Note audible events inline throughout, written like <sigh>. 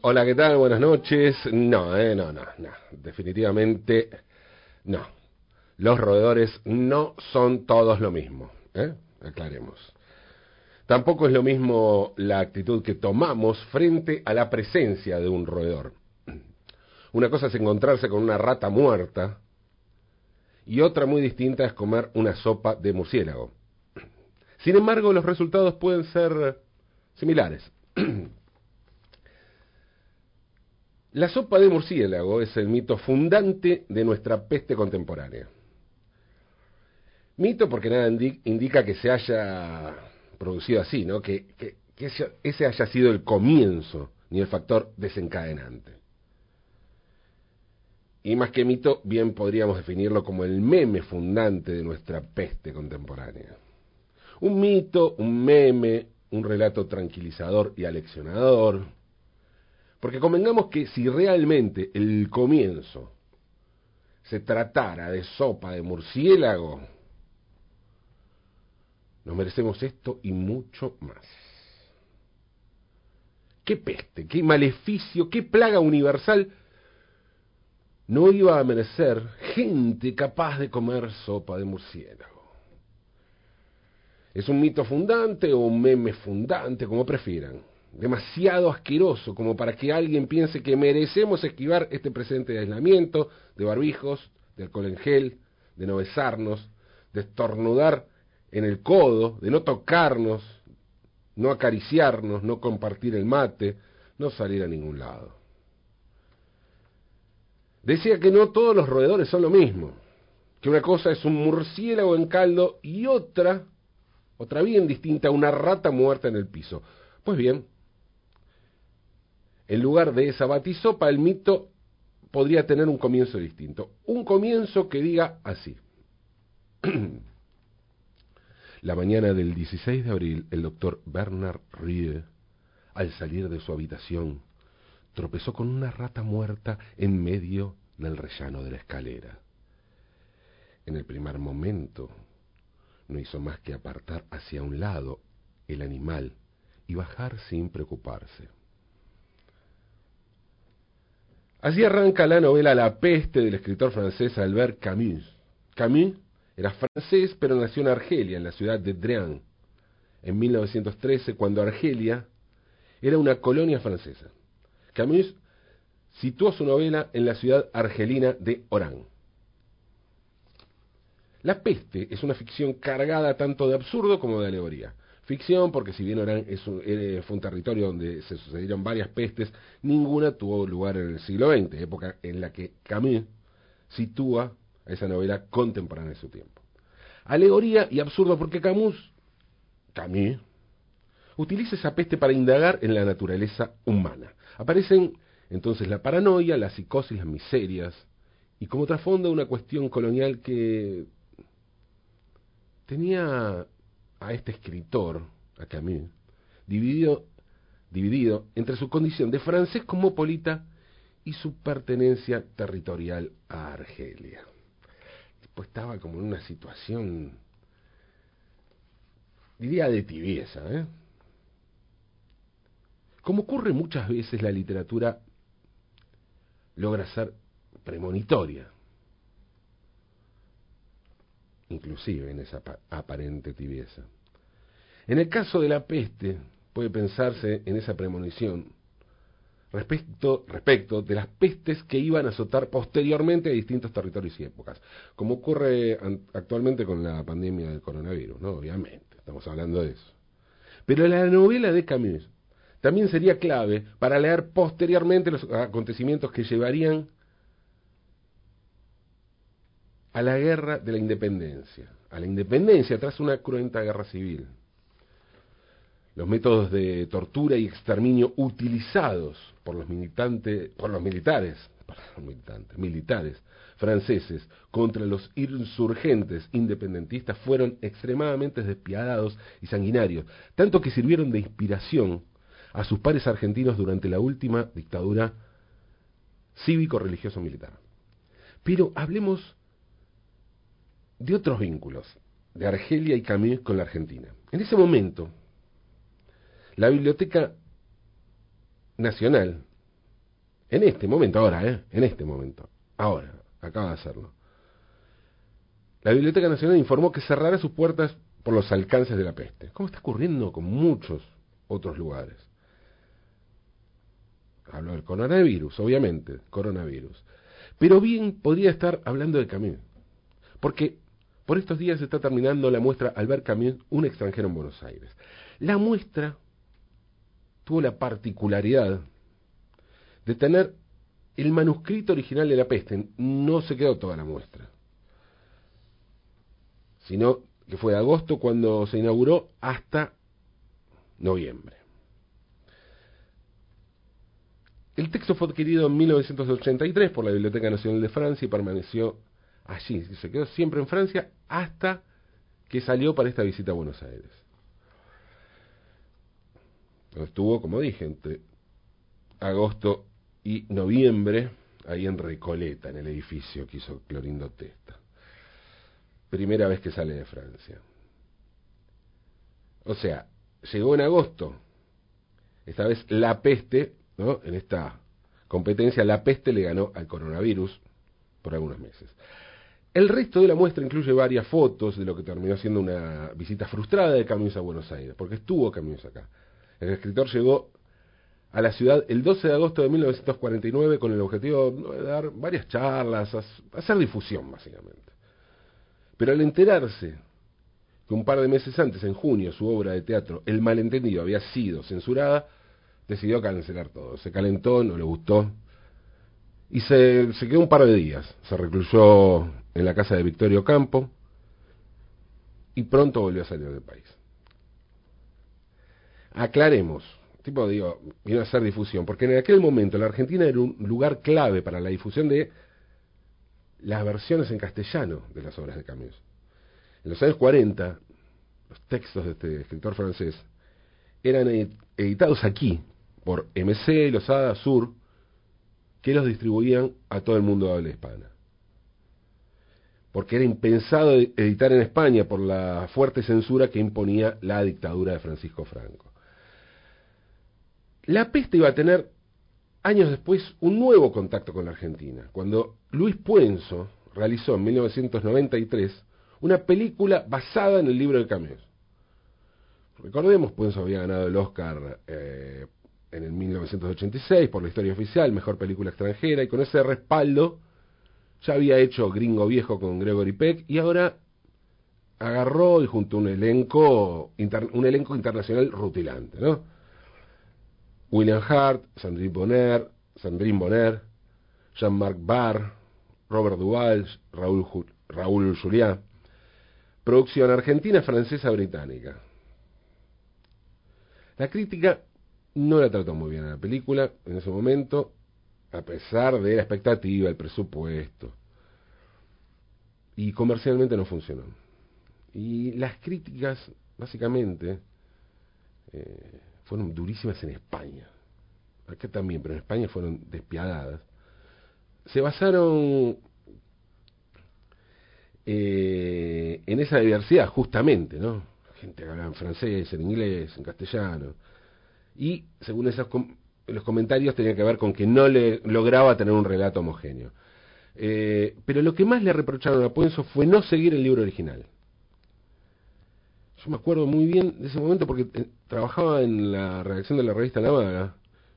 Hola, ¿qué tal? Buenas noches. No, eh, no, no, no. Definitivamente no. Los roedores no son todos lo mismo. ¿eh? Aclaremos. Tampoco es lo mismo la actitud que tomamos frente a la presencia de un roedor. Una cosa es encontrarse con una rata muerta y otra muy distinta es comer una sopa de murciélago. Sin embargo, los resultados pueden ser similares. <clears throat> La sopa de murciélago es el mito fundante de nuestra peste contemporánea. Mito porque nada indica que se haya producido así, ¿no? Que, ese haya sido el comienzo ni el factor desencadenante. Y más que mito, bien podríamos definirlo como el meme fundante de nuestra peste contemporánea. Un mito, un meme, un relato tranquilizador y aleccionador. Porque convengamos que si realmente el comienzo se tratara de sopa de murciélago, nos merecemos esto y mucho más. ¿Qué peste, qué maleficio, qué plaga universal no iba a merecer gente capaz de comer sopa de murciélago? ¿Es un mito fundante o un meme fundante, como prefieran? Demasiado asqueroso como para que alguien piense que merecemos esquivar este presente de aislamiento, de barbijos, de alcohol en gel, de no besarnos, de estornudar en el codo, de no tocarnos, no acariciarnos, no compartir el mate, no salir a ningún lado. Decía que no todos los roedores son lo mismo, que una cosa es un murciélago en caldo y otra, otra bien distinta, una rata muerta en el piso. Pues bien, en lugar de esa batisopa, el mito podría tener un comienzo distinto. Un comienzo que diga así. <clears throat> La mañana del 16 de abril, el doctor Bernard Rie, al salir de su habitación, tropezó con una rata muerta en medio del rellano de la escalera. En el primer momento, no hizo más que apartar hacia un lado el animal y bajar sin preocuparse. Así arranca la novela La peste del escritor francés Albert Camus. Camus era francés, pero nació en Argelia, en la ciudad de Drian, en 1913, cuando Argelia era una colonia francesa. Camus situó su novela en la ciudad argelina de Orán. La peste es una ficción cargada tanto de absurdo como de alegoría. Ficción porque si bien Orán un, fue un territorio donde se sucedieron varias pestes, ninguna tuvo lugar en el siglo XX, época en la que Camus sitúa esa novela contemporánea de su tiempo. Alegoría y absurdo porque Camus, Camus, utiliza esa peste para indagar en la naturaleza humana. Aparecen entonces la paranoia, la psicosis, las miserias, y como trasfondo una cuestión colonial que tenía a este escritor, a Camus, dividido, dividido entre su condición de francés cosmopolita y su pertenencia territorial a Argelia pues estaba como en una situación, diría, de tibieza. ¿eh? Como ocurre muchas veces, la literatura logra ser premonitoria, inclusive en esa aparente tibieza. En el caso de la peste, puede pensarse en esa premonición respecto, respecto de las pestes que iban a azotar posteriormente a distintos territorios y épocas, como ocurre actualmente con la pandemia del coronavirus, ¿no? Obviamente, estamos hablando de eso. Pero la novela de Camus también sería clave para leer posteriormente los acontecimientos que llevarían a la guerra de la independencia, a la independencia tras una cruenta guerra civil los métodos de tortura y exterminio utilizados por los militantes, por los militares, militantes, militares franceses contra los insurgentes independentistas fueron extremadamente despiadados y sanguinarios, tanto que sirvieron de inspiración a sus pares argentinos durante la última dictadura cívico-religioso-militar. Pero hablemos de otros vínculos de Argelia y Camus con la Argentina. En ese momento, la Biblioteca Nacional en este momento, ahora, ¿eh? En este momento, ahora, acaba de hacerlo. La Biblioteca Nacional informó que cerrará sus puertas por los alcances de la peste, como está ocurriendo con muchos otros lugares. Hablo del coronavirus, obviamente, coronavirus. Pero bien podría estar hablando de Camus, porque por estos días se está terminando la muestra Albert Camus, un extranjero en Buenos Aires. La muestra tuvo la particularidad de tener el manuscrito original de la peste, no se quedó toda la muestra, sino que fue de agosto cuando se inauguró hasta noviembre. El texto fue adquirido en 1983 por la Biblioteca Nacional de Francia y permaneció allí, se quedó siempre en Francia hasta que salió para esta visita a Buenos Aires. Estuvo, como dije, entre agosto y noviembre, ahí en Recoleta, en el edificio que hizo Clorindo Testa. Primera vez que sale de Francia. O sea, llegó en agosto. Esta vez la peste, ¿no? En esta competencia, la peste le ganó al coronavirus por algunos meses. El resto de la muestra incluye varias fotos de lo que terminó siendo una visita frustrada de Camus a Buenos Aires, porque estuvo Camus acá. El escritor llegó a la ciudad el 12 de agosto de 1949 con el objetivo de dar varias charlas, hacer difusión básicamente. Pero al enterarse que un par de meses antes, en junio, su obra de teatro El malentendido había sido censurada, decidió cancelar todo. Se calentó, no le gustó y se, se quedó un par de días. Se recluyó en la casa de Victorio Campo y pronto volvió a salir del país aclaremos, tipo digo, a hacer difusión, porque en aquel momento la Argentina era un lugar clave para la difusión de las versiones en castellano de las obras de Camus. En los años 40, los textos de este escritor francés eran editados aquí por MC, Losada, Sur, que los distribuían a todo el mundo de habla hispana. Porque era impensado editar en España por la fuerte censura que imponía la dictadura de Francisco Franco. La peste iba a tener años después un nuevo contacto con la Argentina, cuando Luis Puenzo realizó en 1993 una película basada en el libro de Camus. Recordemos, Puenzo había ganado el Oscar eh, en el 1986 por la historia oficial, mejor película extranjera, y con ese respaldo ya había hecho Gringo Viejo con Gregory Peck y ahora agarró y junto a un elenco, un elenco internacional rutilante, ¿no? William Hart, Sandrine Bonner, Sandrine Bonner, Jean-Marc Barr, Robert Duvall, Raúl, Raúl Juliá. Producción argentina, francesa, británica. La crítica no la trató muy bien a la película en ese momento, a pesar de la expectativa, el presupuesto. Y comercialmente no funcionó. Y las críticas, básicamente, eh, fueron durísimas en España. Acá también, pero en España fueron despiadadas. Se basaron eh, en esa diversidad, justamente, ¿no? Gente que hablaba en francés, en inglés, en castellano. Y, según esos los comentarios, tenía que ver con que no le lograba tener un relato homogéneo. Eh, pero lo que más le reprocharon a Puenzo fue no seguir el libro original. Yo me acuerdo muy bien de ese momento porque eh, trabajaba en la redacción de la revista La Vaga.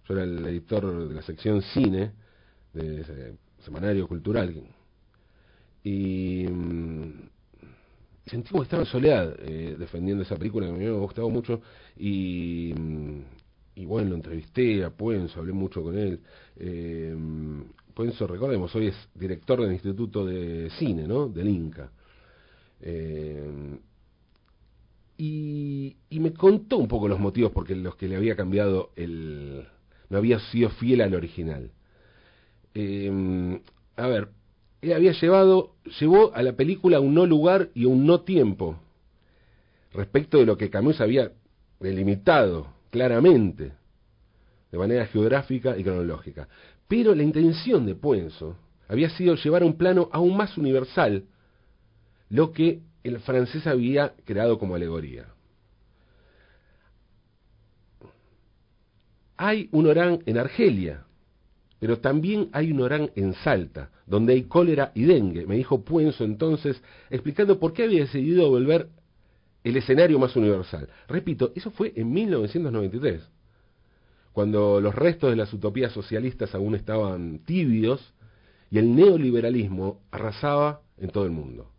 Yo era el editor de la sección cine de ese semanario cultural. Y mm, sentimos que estaba en soledad eh, defendiendo esa película que me había gustado mucho. Y, mm, y bueno, lo entrevisté a Puenzo, hablé mucho con él. Eh, Puenzo, recordemos, hoy es director del Instituto de Cine, ¿no? Del Inca. Eh, y, me contó un poco los motivos por los que le había cambiado el... no había sido fiel al original. Em, a ver, él había llevado, llevó a la película un no lugar y un no tiempo respecto de lo que Camus había delimitado claramente, de manera geográfica y cronológica. Pero la intención de Puenzo había sido llevar un plano aún más universal lo que el francés había creado como alegoría. Hay un Orán en Argelia, pero también hay un Orán en Salta, donde hay cólera y dengue, me dijo Puenzo entonces, explicando por qué había decidido volver el escenario más universal. Repito, eso fue en 1993, cuando los restos de las utopías socialistas aún estaban tibios y el neoliberalismo arrasaba en todo el mundo.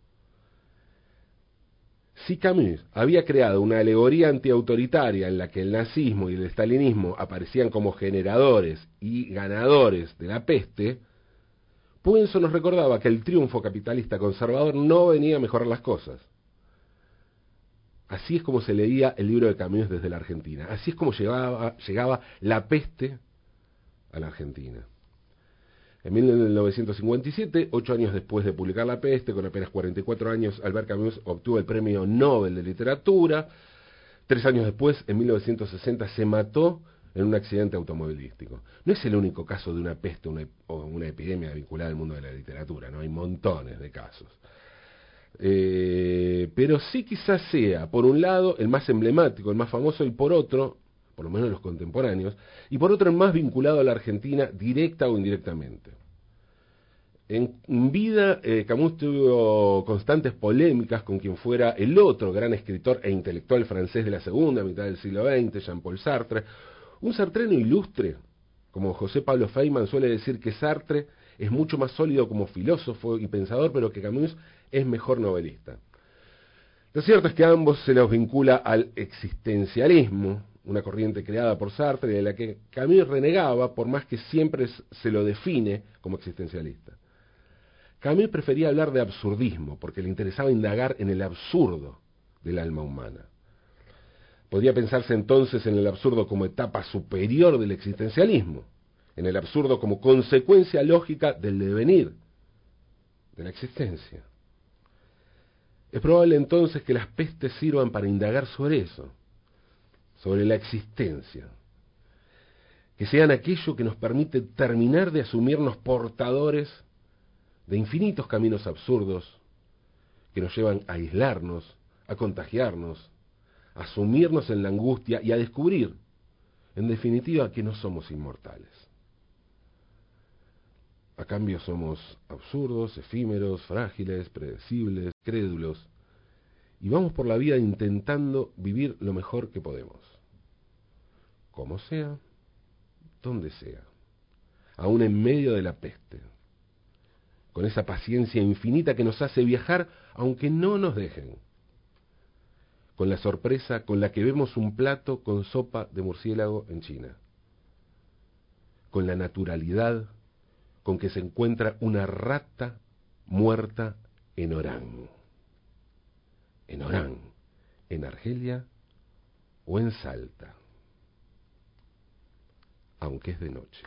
Si Camus había creado una alegoría antiautoritaria en la que el nazismo y el estalinismo aparecían como generadores y ganadores de la peste, Puenzo nos recordaba que el triunfo capitalista conservador no venía a mejorar las cosas. Así es como se leía el libro de Camus desde la Argentina. Así es como llegaba, llegaba la peste a la Argentina. En 1957, ocho años después de publicar La Peste, con apenas 44 años, Albert Camus obtuvo el Premio Nobel de Literatura. Tres años después, en 1960, se mató en un accidente automovilístico. No es el único caso de una peste o una epidemia vinculada al mundo de la literatura, no hay montones de casos. Eh, pero sí quizás sea, por un lado, el más emblemático, el más famoso, y por otro, por lo menos los contemporáneos, y por otro el más vinculado a la Argentina directa o indirectamente. En vida, eh, Camus tuvo constantes polémicas con quien fuera el otro gran escritor e intelectual francés de la segunda mitad del siglo XX, Jean-Paul Sartre, un sartreno ilustre, como José Pablo Feynman suele decir que Sartre es mucho más sólido como filósofo y pensador, pero que Camus es mejor novelista. Lo cierto es que ambos se los vincula al existencialismo, una corriente creada por Sartre de la que Camus renegaba por más que siempre se lo define como existencialista. Camus prefería hablar de absurdismo porque le interesaba indagar en el absurdo del alma humana. Podría pensarse entonces en el absurdo como etapa superior del existencialismo, en el absurdo como consecuencia lógica del devenir, de la existencia. Es probable entonces que las pestes sirvan para indagar sobre eso, sobre la existencia, que sean aquello que nos permite terminar de asumirnos portadores de infinitos caminos absurdos que nos llevan a aislarnos, a contagiarnos, a sumirnos en la angustia y a descubrir, en definitiva, que no somos inmortales. A cambio somos absurdos, efímeros, frágiles, predecibles, crédulos, y vamos por la vida intentando vivir lo mejor que podemos como sea, donde sea, aún en medio de la peste, con esa paciencia infinita que nos hace viajar aunque no nos dejen, con la sorpresa con la que vemos un plato con sopa de murciélago en China, con la naturalidad con que se encuentra una rata muerta en Orán, en Orán, en Argelia o en Salta aunque es de noche.